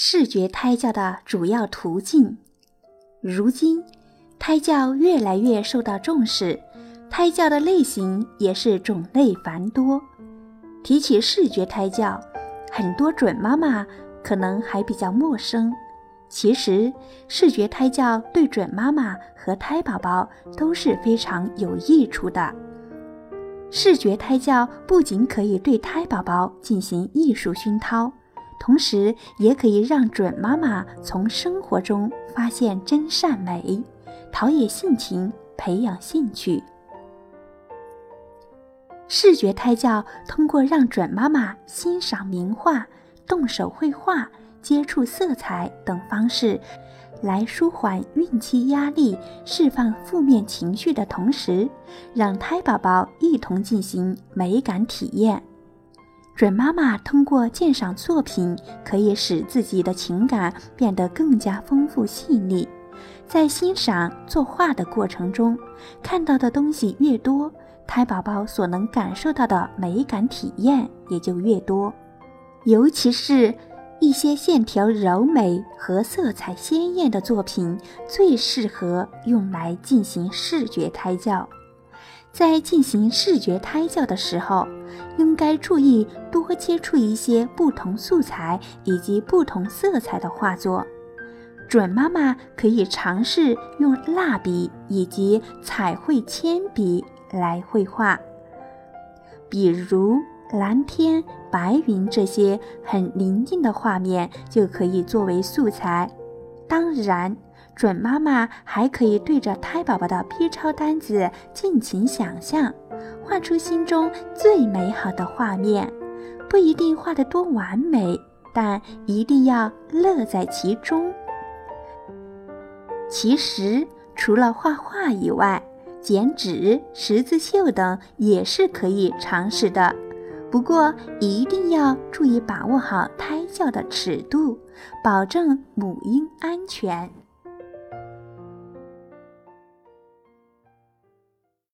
视觉胎教的主要途径。如今，胎教越来越受到重视，胎教的类型也是种类繁多。提起视觉胎教，很多准妈妈可能还比较陌生。其实，视觉胎教对准妈妈和胎宝宝都是非常有益处的。视觉胎教不仅可以对胎宝宝进行艺术熏陶，同时也可以让准妈妈从生活中发现真善美，陶冶性情，培养兴趣。视觉胎教通过让准妈妈欣赏名画、动手绘画、接触色彩等方式。来舒缓孕期压力、释放负面情绪的同时，让胎宝宝一同进行美感体验。准妈妈通过鉴赏作品，可以使自己的情感变得更加丰富细腻。在欣赏作画的过程中，看到的东西越多，胎宝宝所能感受到的美感体验也就越多，尤其是。一些线条柔美和色彩鲜艳的作品最适合用来进行视觉胎教。在进行视觉胎教的时候，应该注意多接触一些不同素材以及不同色彩的画作。准妈妈可以尝试用蜡笔以及彩绘铅笔来绘画，比如。蓝天、白云这些很宁静的画面就可以作为素材。当然，准妈妈还可以对着胎宝宝的 B 超单子尽情想象，画出心中最美好的画面。不一定画得多完美，但一定要乐在其中。其实，除了画画以外，剪纸、十字绣等也是可以尝试的。不过一定要注意把握好胎教的尺度，保证母婴安全。